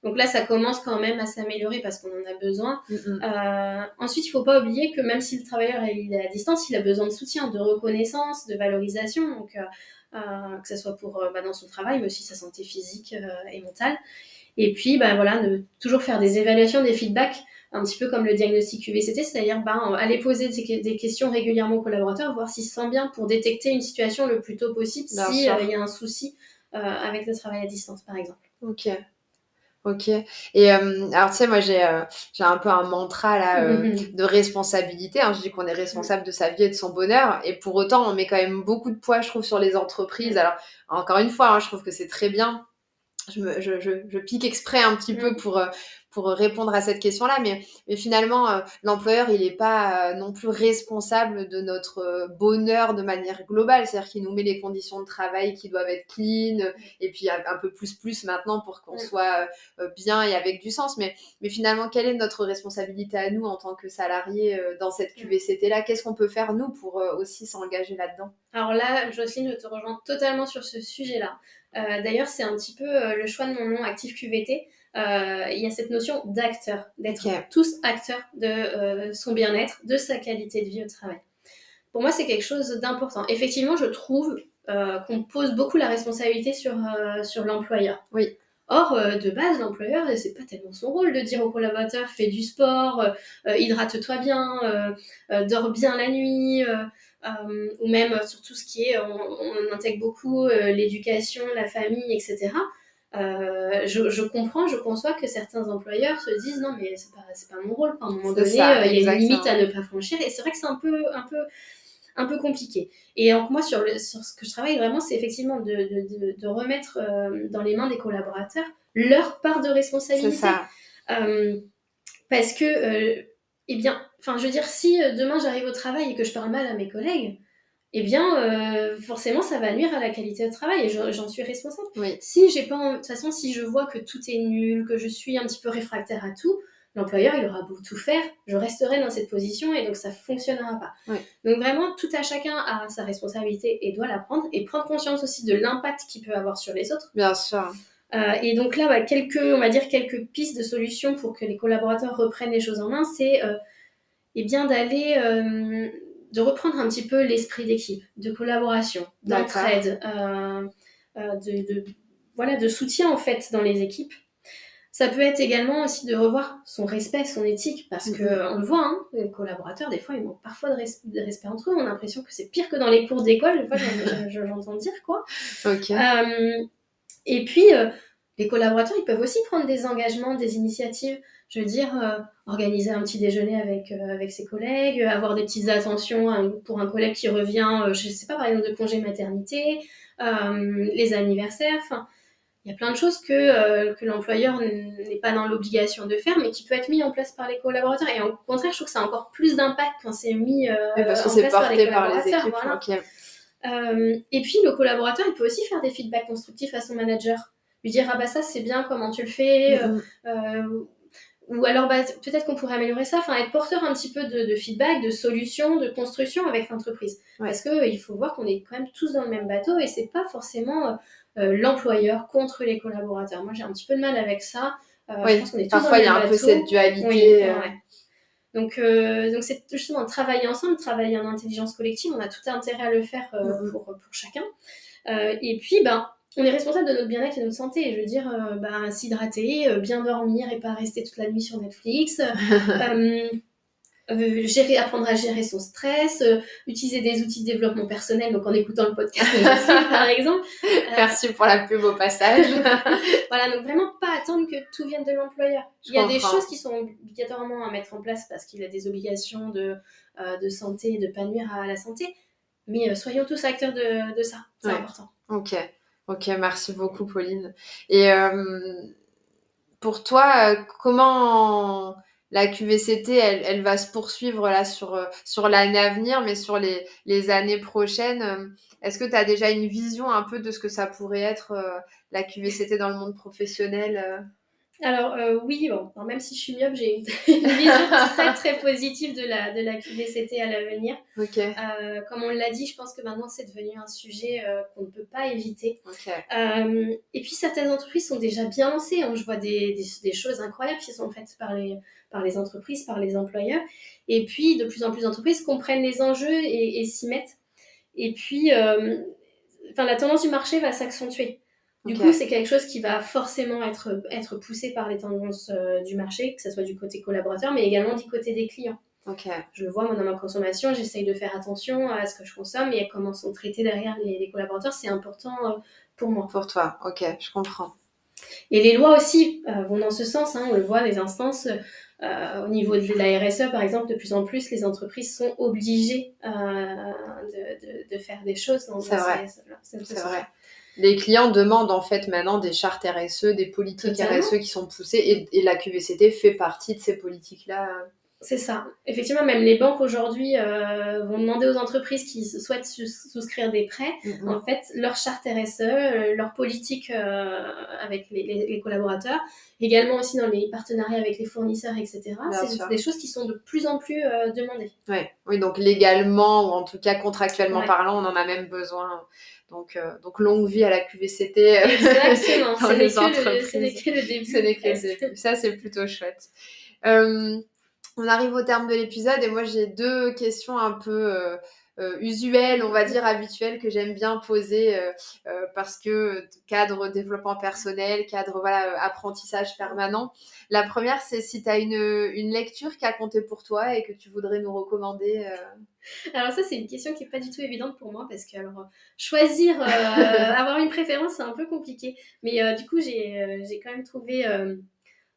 Donc là, ça commence quand même à s'améliorer parce qu'on en a besoin. Mm, mm. Euh, ensuite, il ne faut pas oublier que même si le travailleur est à distance, il a besoin de soutien, de reconnaissance, de valorisation, donc, euh, euh, que ce soit pour, bah, dans son travail, mais aussi sa santé physique et mentale. Et puis, bah, voilà, de toujours faire des évaluations, des feedbacks, un petit peu comme le diagnostic QVCT, c'est-à-dire bah, aller poser des questions régulièrement aux collaborateurs, voir s'ils se sentent bien pour détecter une situation le plus tôt possible s'il y a un souci avec le travail à distance, par exemple. Ok, Ok. Et euh, alors tu sais, moi j'ai euh, j'ai un peu un mantra là euh, de responsabilité. Hein. Je dis qu'on est responsable de sa vie et de son bonheur, et pour autant on met quand même beaucoup de poids, je trouve, sur les entreprises. Alors encore une fois, hein, je trouve que c'est très bien. Je, me, je, je, je, pique exprès un petit peu mm. pour pour répondre à cette question-là. Mais, mais finalement, euh, l'employeur, il n'est pas euh, non plus responsable de notre euh, bonheur de manière globale. C'est-à-dire qu'il nous met les conditions de travail qui doivent être clean et puis un peu plus plus maintenant pour qu'on soit bien et avec du sens. Mais, mais finalement, quelle est notre responsabilité à nous en tant que salariés dans cette QVCT-là Qu'est-ce qu'on peut faire, nous, pour aussi s'engager là-dedans? Alors là, Jocelyne, je te rejoins totalement sur ce sujet-là. D'ailleurs, c'est un petit peu le choix de mon nom, Actif QVT. Euh, il y a cette notion d'acteur, d'être tous acteurs de euh, son bien-être, de sa qualité de vie au travail. Pour moi, c'est quelque chose d'important. Effectivement, je trouve euh, qu'on pose beaucoup la responsabilité sur, sur l'employeur. Oui. Or, de base, l'employeur, c'est pas tellement son rôle de dire au collaborateur fais du sport, hydrate-toi bien, dors bien la nuit, ou même sur tout ce qui est, on, on intègre beaucoup l'éducation, la famille, etc. Euh, je, comprends, je conçois que certains employeurs se disent non mais c'est pas, pas mon rôle, à un moment donné euh, il y a une limite à ne pas franchir et c'est vrai que c'est un peu, un, peu, un peu compliqué. Et donc moi sur, le, sur ce que je travaille vraiment c'est effectivement de, de, de, remettre euh, dans les mains des collaborateurs leur part de responsabilité. Ça. parce que, eh bien, enfin je veux dire si demain j'arrive au travail et que je parle mal à mes collègues, eh bien, euh, forcément, ça va nuire à la qualité de travail et j'en suis responsable. Si j'ai pas, de toute façon, si je vois que tout est nul, que je suis un petit peu réfractaire à tout, l'employeur, il aura beau tout faire, je resterai dans cette position et donc ça fonctionnera pas. Donc vraiment, tout à chacun a sa responsabilité et doit la prendre et prendre conscience aussi de l'impact qu'il peut avoir sur les autres. Bien sûr. Euh, et donc là, quelques, on va dire quelques pistes de solutions pour que les collaborateurs reprennent les choses en main, c'est euh, eh bien d'aller de reprendre un petit peu l'esprit d'équipe, de collaboration, d'entraide, euh, euh, de, voilà, de soutien en fait dans les équipes. Ça peut être également aussi de revoir son respect, son éthique, parce qu'on que on le voit, hein, les collaborateurs, des fois, ils manquent parfois de, respect entre eux. On a l'impression que c'est pire que dans les cours d'école. Des fois, j'entends dire quoi. Euh, Et puis, les collaborateurs, ils peuvent aussi prendre des engagements, des initiatives. Je veux dire, organiser un petit déjeuner avec, avec ses collègues, avoir des petites attentions pour un collègue qui revient, je ne sais pas, par exemple, de congé maternité, les anniversaires. Enfin, il y a plein de choses que, euh, que l'employeur n'est pas dans l'obligation de faire, mais qui peut être mis en place par les collaborateurs. Et au contraire, je trouve que ça a encore plus d'impact quand c'est mis euh, parce que en place par les collaborateurs. Par les équipes, euh, et puis, le collaborateur, il peut aussi faire des feedbacks constructifs à son manager. Lui dire, ah bah ça, c'est bien, comment tu le fais mm-hmm. Ou alors, bah, peut-être qu'on pourrait améliorer ça. Enfin, être porteur un petit peu de, de feedback, de solutions, de construction avec l'entreprise. Parce qu'il faut voir qu'on est quand même tous dans le même bateau et c'est pas forcément euh, l'employeur contre les collaborateurs. Moi, j'ai un petit peu de mal avec ça. Euh, oui, parfois il y a un peu cette dualité. Euh. Donc, donc c'est justement travailler ensemble, travailler en intelligence collective. On a tout intérêt à le faire mm-hmm. pour, pour, chacun. et puis, ben, on est responsable de notre bien-être et de notre santé. Je veux dire, ben, s'hydrater, bien dormir et pas rester toute la nuit sur Netflix. Euh, gérer, apprendre à gérer son stress, euh, utiliser des outils de développement personnel, donc en écoutant le podcast par exemple. Euh, Merci pour la pub au passage. voilà, donc vraiment pas attendre que tout vienne de l'employeur. Il y a des choses qui sont obligatoirement à mettre en place parce qu'il a des obligations de, de santé, de pas nuire à la santé, mais soyons tous acteurs de, de ça, c'est important. Ok, ok, merci beaucoup Pauline. Et pour toi, comment la QVCT, elle, va se poursuivre là sur, euh, sur l'année à venir, mais sur les, années prochaines. Euh, est-ce que tu as déjà une vision un peu de ce que ça pourrait être euh, la QVCT dans le monde professionnel alors euh, oui, bon, même si je suis myope, j'ai une, vision très très positive de la, de la QVCT à l'avenir. Euh, comme on l'a dit, je pense que maintenant c'est devenu un sujet euh, qu'on ne peut pas éviter. et puis certaines entreprises sont déjà bien lancées. Hein. Je vois des, des, choses incroyables qui sont faites par les, par les entreprises, par les employeurs. Et puis de plus en plus d'entreprises comprennent les enjeux et, et s'y mettent. Et puis, la tendance du marché va s'accentuer. Du coup, c'est quelque chose qui va forcément être, être poussé par les tendances euh, du marché, que ce soit du côté collaborateur, mais également du côté des clients. Je le vois, moi, dans ma consommation, j'essaye de faire attention à ce que je consomme et à comment sont traités derrière les, collaborateurs. C'est important euh, pour moi. Pour toi, ok, je comprends. Et les lois aussi euh, vont dans ce sens. Hein. on le voit, les instances, au niveau de la RSE, par exemple, de plus en plus, les entreprises sont obligées de, de, faire des choses dans C'est vrai. C'est vrai les clients demandent en fait maintenant des chartes RSE, des politiques RSE qui sont poussées et, la QVCT fait partie de ces politiques-là. C'est ça. Effectivement, même les banques aujourd'hui euh, vont demander aux entreprises qui souhaitent souscrire des prêts, mm-hmm. en fait, leur charte RSE, euh, leur politique euh, avec les, collaborateurs, également aussi dans les partenariats avec les fournisseurs, etc. C'est des choses qui sont de plus en plus demandées. Ouais. Oui, donc légalement, ou en tout cas contractuellement parlant, on en a même besoin. Donc, euh, donc longue vie à la QVCT. Euh, Exactement, ce n'est que, le début. Ce n'est que le début. Ça, c'est plutôt chouette. Euh, on arrive au terme de l'épisode et moi, j'ai deux questions un peu euh, usuel, on va dire habituel que j'aime bien poser euh, euh, parce que cadre développement personnel, cadre voilà apprentissage permanent. La première, c'est si tu as une, une, lecture qui a compté pour toi et que tu voudrais nous recommander. Alors ça, c'est une question qui est pas du tout évidente pour moi parce que alors choisir, avoir une préférence, c'est un peu compliqué. Mais du coup, j'ai quand même trouvé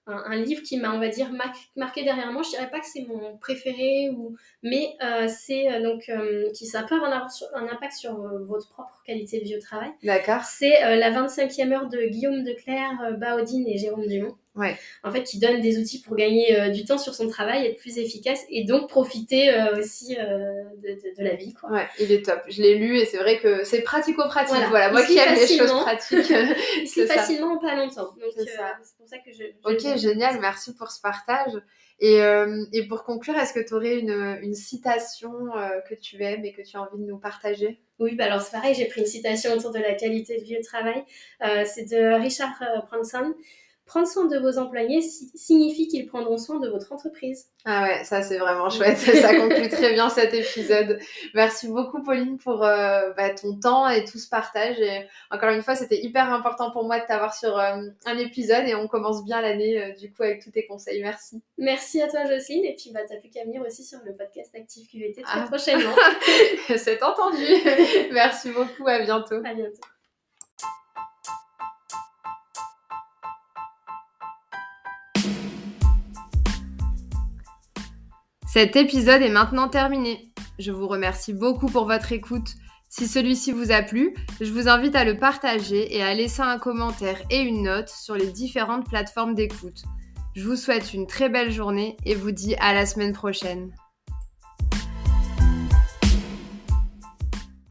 un, livre qui m'a, on va dire, marqué derrière moi. Je dirais pas que c'est mon préféré, ou... mais euh, c'est euh, donc euh, qui ça peut avoir un, impact sur votre propre qualité de vie au travail. D'accord. C'est la 25e heure de Guillaume Declerc, Baudine et Jérôme Dumont. Ouais. En fait, qui donne des outils pour gagner euh, du temps sur son travail, être plus efficace et donc profiter euh, aussi euh, de, de, la vie. Quoi. Ouais, il est top. Je l'ai lu et c'est vrai que c'est pratico-pratique. Voilà. moi qui aime les choses pratiques. c'est facilement pas longtemps. c'est pour ça que je. ok, génial. Merci pour ce partage. Et, et pour conclure, est-ce que tu aurais une, une citation que tu aimes et que tu as envie de nous partager? Oui, bah alors c'est pareil, j'ai pris une citation autour de la qualité de vie au travail. c'est de Richard Branson prendre soin de vos employés signifie qu'ils prendront soin de votre entreprise. Ah ouais, ça c'est vraiment chouette. ça conclut très bien cet épisode. Merci beaucoup Pauline pour euh, bah, ton temps et tout ce partage. Et encore une fois, c'était hyper important pour moi de t'avoir sur euh, un épisode et on commence bien l'année euh, du coup avec tous tes conseils. Merci. Merci à toi Jocelyne et puis bah, t'as plus qu'à venir aussi sur le podcast Active QVT très ah. prochainement. c'est entendu. Merci beaucoup, à bientôt. À bientôt. Cet épisode est maintenant terminé. Je vous remercie beaucoup pour votre écoute. Si celui-ci vous a plu, je vous invite à le partager et à laisser un commentaire et une note sur les différentes plateformes d'écoute. Je vous souhaite une très belle journée et vous dis à la semaine prochaine.